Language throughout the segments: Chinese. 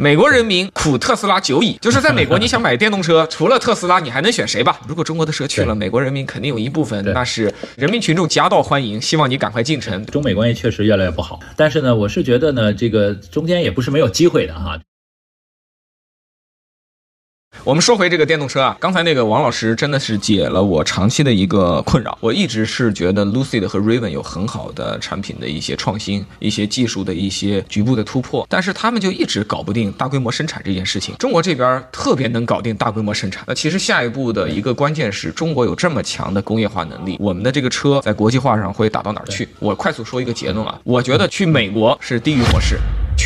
美国人民苦特斯拉久矣，就是在美国，你想买电动车，除了特斯拉，你还能选谁吧？如果中国的车去了，美国人民肯定有一部分那是人民群众夹道欢迎，希望你赶快进城。中美关系确实越来越不好，但是呢，我是觉得呢，这个中间也不是没有机会的哈。我们说回这个电动车啊，刚才那个王老师真的是解了我长期的一个困扰。我一直是觉得 Lucid 和 Raven 有很好的产品的一些创新，一些技术的一些局部的突破，但是他们就一直搞不定大规模生产这件事情。中国这边特别能搞定大规模生产。那其实下一步的一个关键是中国有这么强的工业化能力，我们的这个车在国际化上会打到哪儿去？我快速说一个结论啊，我觉得去美国是地狱模式。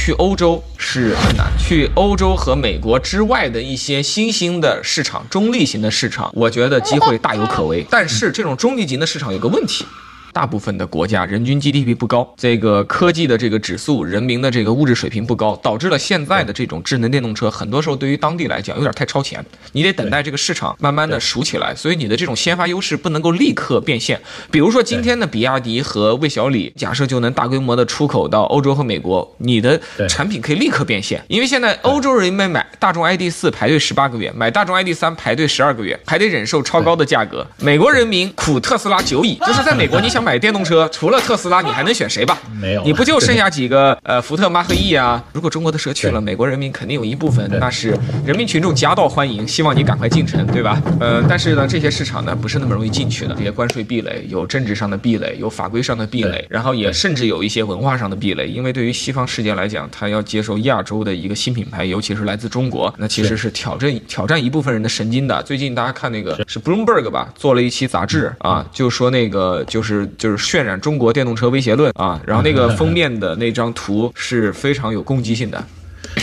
去欧洲是困难，去欧洲和美国之外的一些新兴的市场、中立型的市场，我觉得机会大有可为。但是这种中立型的市场有个问题。大部分的国家人均 GDP 不高，这个科技的这个指数，人民的这个物质水平不高，导致了现在的这种智能电动车，很多时候对于当地来讲有点太超前，你得等待这个市场慢慢的熟起来，所以你的这种先发优势不能够立刻变现。比如说今天的比亚迪和魏小李，假设就能大规模的出口到欧洲和美国，你的产品可以立刻变现，因为现在欧洲人们买大众 ID 四排队十八个月，买大众 ID 三排队十二个月，还得忍受超高的价格。美国人民苦特斯拉久矣，就是在美国你想。买电动车，除了特斯拉，你还能选谁吧？没有，你不就剩下几个 呃福特、马赫 E 啊？如果中国的车去了，美国人民肯定有一部分那是人民群众夹道欢迎，希望你赶快进城，对吧？呃，但是呢，这些市场呢不是那么容易进去的，这些关税壁垒、有政治上的壁垒、有法规上的壁垒，然后也甚至有一些文化上的壁垒。因为对于西方世界来讲，它要接受亚洲的一个新品牌，尤其是来自中国，那其实是挑战挑战一部分人的神经的。最近大家看那个是 Bloomberg 吧，做了一期杂志啊，就说那个就是就是渲染中。国电动车威胁论啊，然后那个封面的那张图是非常有攻击性的。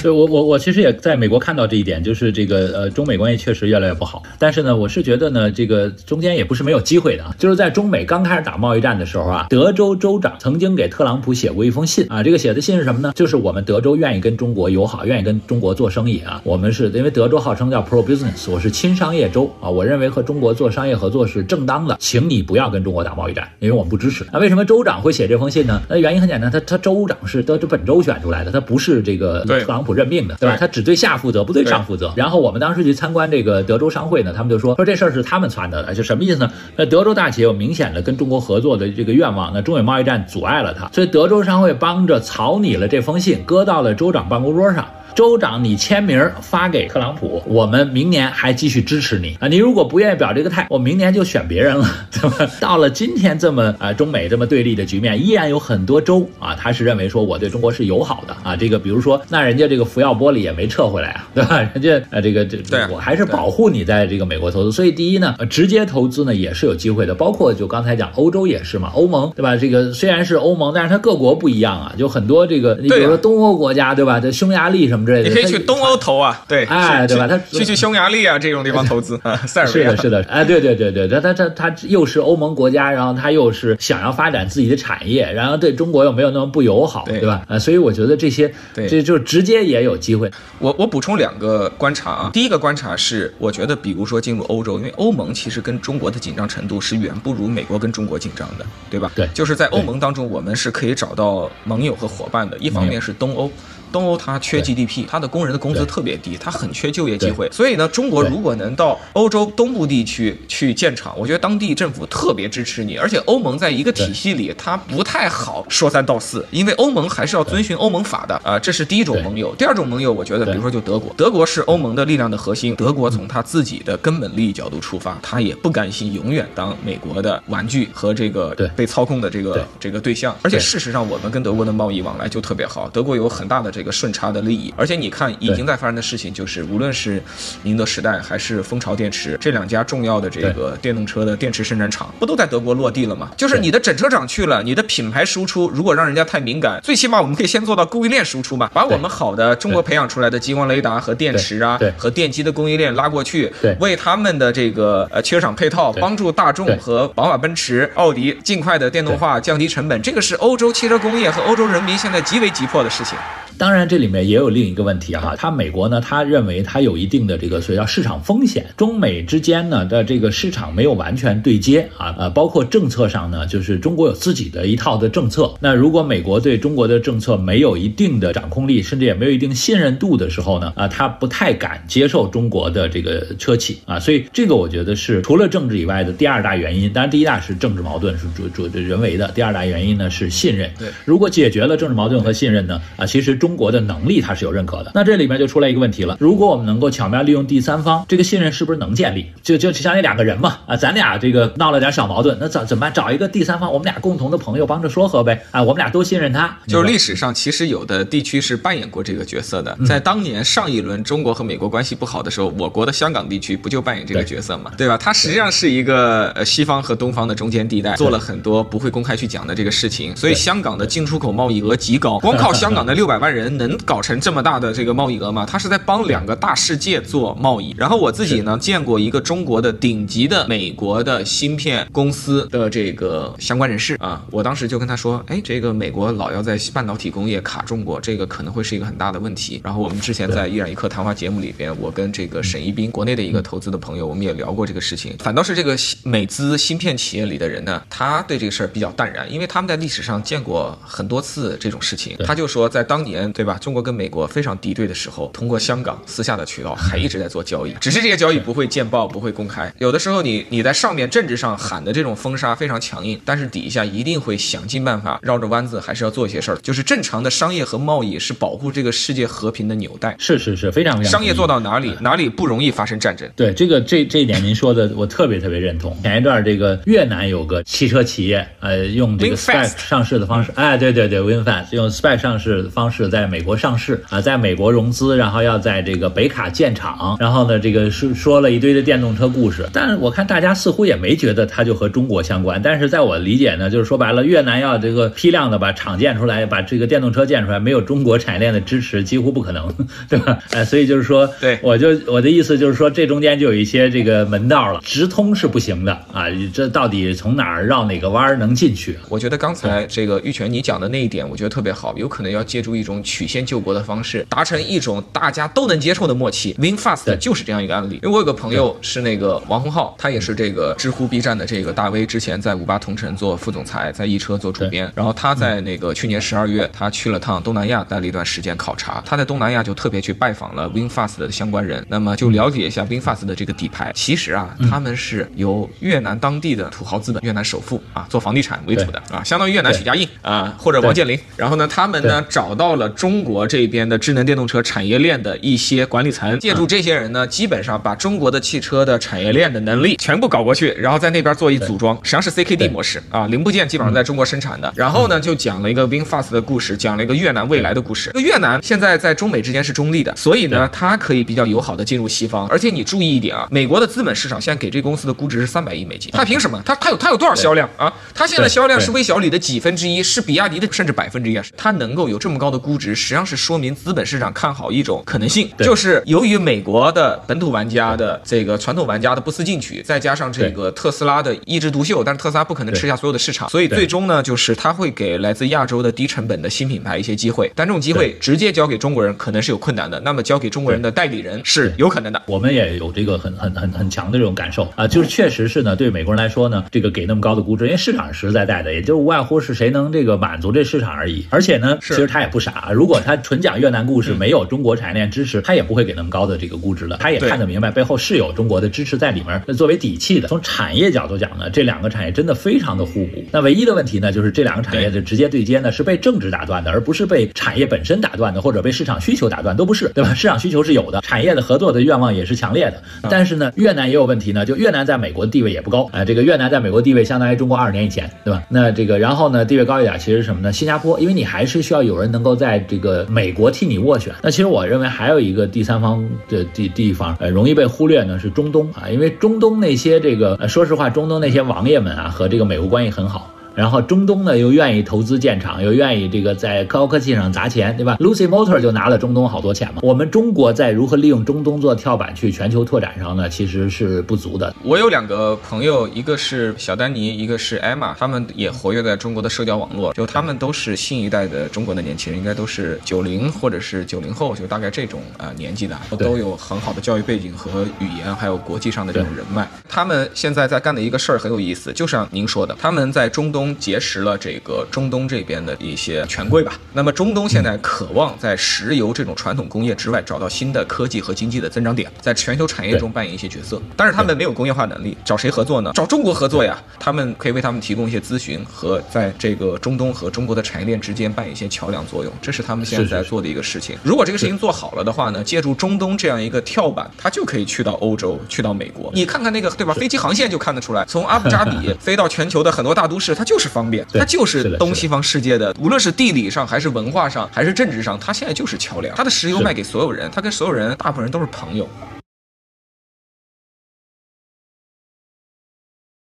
对我我我其实也在美国看到这一点，就是这个呃中美关系确实越来越不好。但是呢，我是觉得呢，这个中间也不是没有机会的啊。就是在中美刚开始打贸易战的时候啊，德州州长曾经给特朗普写过一封信啊。这个写的信是什么呢？就是我们德州愿意跟中国友好，愿意跟中国做生意啊。我们是因为德州号称叫 pro business，我是亲商业州啊。我认为和中国做商业合作是正当的，请你不要跟中国打贸易战，因为我们不支持。那为什么州长会写这封信呢？那原因很简单，他他州长是德州本州选出来的，他不是这个特朗普。任命的，对吧？他只对下负责，不对上负责。然后我们当时去参观这个德州商会呢，他们就说说这事儿是他们撺掇的，就什么意思呢？那德州大企业有明显的跟中国合作的这个愿望，那中美贸易战阻碍了他，所以德州商会帮着草拟了这封信，搁到了州长办公桌上。州长，你签名发给特朗普，我们明年还继续支持你啊！你如果不愿意表这个态，我明年就选别人了，对吧？到了今天这么啊中美这么对立的局面，依然有很多州啊，他是认为说我对中国是友好的啊。这个比如说，那人家这个福耀玻璃也没撤回来啊，对吧？人家啊这个这我还是保护你在这个美国投资。所以第一呢，直接投资呢也是有机会的，包括就刚才讲欧洲也是嘛，欧盟对吧？这个虽然是欧盟，但是它各国不一样啊，就很多这个你比如说东欧国家对吧？这匈牙利什么。你可以去东欧投啊，对，哎，对吧？他去去匈牙利啊这种地方投资啊，塞尔维亚是的，是的，哎，对对对对，他他他他又是欧盟国家，然后他又是想要发展自己的产业，然后对中国又没有那么不友好，对吧？啊，所以我觉得这些，这就直接也有机会。我我补充两个观察啊，第一个观察是，我觉得比如说进入欧洲，因为欧盟其实跟中国的紧张程度是远不如美国跟中国紧张的，对吧？对，就是在欧盟当中，我们是可以找到盟友和伙伴的。一方面是东欧。东欧它缺 GDP，它的工人的工资特别低，它很缺就业机会。所以呢，中国如果能到欧洲东部地区去建厂，我觉得当地政府特别支持你。而且欧盟在一个体系里，它不太好说三道四，因为欧盟还是要遵循欧盟法的啊。这是第一种盟友。第二种盟友，我觉得比如说就德国，德国是欧盟的力量的核心。德国从他自己的根本利益角度出发，他也不甘心永远当美国的玩具和这个被操控的这个这个对象。而且事实上，我们跟德国的贸易往来就特别好，德国有很大的这个顺差的利益。而且你看，已经在发生的事情就是，无论是宁德时代还是蜂巢电池这两家重要的这个电动车的电池生产厂，不都在德国落地了吗？就是你的整车厂去了，你的品牌输出如果让人家太敏感，最起码我们可以先做到供应链输出嘛，把我们好的中国培养出来的激光雷达和电池啊，和电机的供应链拉过去，为他们的这个呃汽车厂配套，帮助大众和宝马、奔驰、奥迪尽快的电动化、降低成本，这个是欧洲汽车工业和欧洲人民现在极为急迫的事情。当当然这里面也有另一个问题哈，他美国呢，他认为他有一定的这个所谓叫市场风险，中美之间呢的这个市场没有完全对接啊，呃，包括政策上呢，就是中国有自己的一套的政策，那如果美国对中国的政策没有一定的掌控力，甚至也没有一定信任度的时候呢，啊，他不太敢接受中国的这个车企啊，所以这个我觉得是除了政治以外的第二大原因。当然，第一大是政治矛盾，是主主人为的；第二大原因呢是信任。对，如果解决了政治矛盾和信任呢，啊，其实中国的能力它是有认可的。那这里面就出来一个问题了：如果我们能够巧妙利用第三方，这个信任是不是能建立？就就相当于两个人嘛，啊，咱俩这个闹了点小矛盾，那怎怎么办？找一个第三方，我们俩共同的朋友帮着说和呗，啊，我们俩都信任他。就是历史上其实有的地区是扮演过这个角色的，在当年上一轮中国和美国关系不好的时候，我国的香港地区不就扮演这个角色嘛，对吧？它实际上是一个呃西方和东方的中间地带，做了很多不会公开去讲的这个事情，所以香港的进出口贸易额极高，光靠香港的 六百万人能搞成这么大的这个贸易额吗？他是在帮两个大世界做贸易。然后我自己呢见过一个中国的顶级的美国的芯片公司的这个相关人士啊，我当时就跟他说，哎，这个美国老要在半导体工业卡中国，这个可能会是一个很大的问题。然后我们之前在一然一刻谈话节目里边，我跟这个沈一斌，国内的一个投资的朋友，我们也聊过这个事情。反倒是这个美资芯片企业里的人呢，他对这个事儿比较淡然，因为他们在历史上见过很多次这种事情。他就说，在当年，对吧？中国跟美国非常敌对的时候，通过香港私下的渠道还一直在做交易，只是这些交易不会见报，不会公开。有的时候你你在上面政治上喊的这种封杀非常强硬，但是底下一定会想尽办法绕着弯子，还是要做一些事儿。就是正常的商业和贸易是保护这个世界和平的纽带。是是是，非常非常。商业做到哪里，哪里不容易发生战争。对这个这这一点您说的，我特别特别认同。前一段这个越南有个汽车企业，呃，用这个 SPAC 上市的方式，哎，对对对，WinFast 用 SPAC 上市的方式在美国上市啊，在美国融资，然后要在这个北卡建厂，然后呢，这个说说了一堆的电动车故事。但我看大家似乎也没觉得它就和中国相关。但是在我理解呢，就是说白了，越南要这个批量的把厂建出来，把这个电动车建出来，没有中国产业链的支持，几乎不可能，对吧？哎，所以就是说，对，我就我的意思就是说，这中间就有一些这个门道了，直通是不行的啊，这到底从哪儿绕哪个弯儿能进去？我觉得刚才这个玉泉你讲的那一点，我觉得特别好，有可能要借助一种曲线救国的方式，达成一种大家都能接受的默契。WinFast 就是这样一个案例，因为我有个朋友是那个王洪浩，他也是这个知乎 B 站的这个大 V，之前在五八同城做副总裁，在易车做主编，然后他在那个去年十二月，他去了趟东南亚，待了一段时间考察，他在东南亚就特别去拜访了 WinFast 的相关人，那么就了解一下 WinFast 的这个底牌。其实啊，他们是由越南当地的土豪资本、越南首富啊做房地产为主的啊，相当于越南许家印啊或者王健林。然后呢，他们呢找到了中国这边的智能电动车产业链的一些管理层，借助这些人呢，基本上把中国的汽车的产业链的能力全部搞过去，然后在那边做一组装，实际上是 CKD 模式啊，零部件基本上在中国生产的。然后呢，就讲了一个 WinFast 的故事，讲了一个越南未来的故事。越南现在在中美之间是中立的，所以呢，它可以比较友好的进入西方。而且你注意一点啊，美国的资本市场现在给这公司的估值是三百亿美金，它凭什么？它它有它有多少销量啊？它现在销量是微小李的几分之一，是比亚迪的甚至百分之一啊！它能够有这么高的估值，实际上是说明资本市场看好一种可能性，就是由于美国的本土玩家的这个传统玩家的不思进取，再加上这个特斯拉的一枝独秀，但是特斯拉不可能吃下所有的市场，所以最终呢，就是它会给来自亚洲的低成本的新品牌一些机会，但这种机会直接交给中国人可能是有困难的，那么交给中国人的代理人是有可能的。我们也有这个很很很很强的这种感受啊，就是确实是呢，对美国人来说呢，这个给那么高的估值，因为市场实实在在的，也就是无外乎是谁能这个满足这市场而已。而且呢，其实他也不傻，如果他纯讲越南故事，没有中国产业链支持，他也不会给那么高的这个估值的。他也看得明白背后是有中国的支持在里面作为底气的。从产业角度讲呢，这两个产业真的非常的互补。那唯一的问题呢，就是这两个产业的直接对接呢，是被政治打断的，而不是被产业本身打断的，或者被市场需求打断，都不是，对吧？市场需求是有的，产业的合作的愿望也是强烈的。但是呢，越南也有问题呢，就越南在美国的地位也不高啊。这个越南在美国地位相当于中国二十年以前，对吧？那这个然后呢，地位高一点其实是什么呢？新加坡，因为你还是需要有人能够在这个美国替你斡旋。那其实我认为还有一个第三方的地地方，呃，容易被忽略呢，是中东啊，因为中东那些这个，呃说实话，中东那些王爷们啊，和这个美国关系很好。然后中东呢又愿意投资建厂，又愿意这个在高科技上砸钱，对吧？Lucy Motor 就拿了中东好多钱嘛。我们中国在如何利用中东做跳板去全球拓展上呢，其实是不足的。我有两个朋友，一个是小丹尼，一个是艾玛，他们也活跃在中国的社交网络，就他们都是新一代的中国的年轻人，应该都是九零或者是九零后，就大概这种呃年纪的，都有很好的教育背景和语言，还有国际上的这种人脉。他们现在在干的一个事儿很有意思，就像您说的，他们在中东结识了这个中东这边的一些权贵吧。那么中东现在渴望在石油这种传统工业之外找到新的科技和经济的增长点，在全球产业中扮演一些角色。但是他们没有工业化能力，找谁合作呢？找中国合作呀！他们可以为他们提供一些咨询和在这个中东和中国的产业链之间扮演一些桥梁作用，这是他们现在在做的一个事情。如果这个事情做好了的话呢，借助中东这样一个跳板，它就可以去到欧洲，去到美国。你看看那个对吧？飞机航线就看得出来，从阿布扎比 飞到全球的很多大都市，它就是方便，它就是东西方世界的，无论是地理上还是文化上还是政治上，它现在就是桥梁。它的石油卖给所有人，它跟所有人大部分人都是朋友。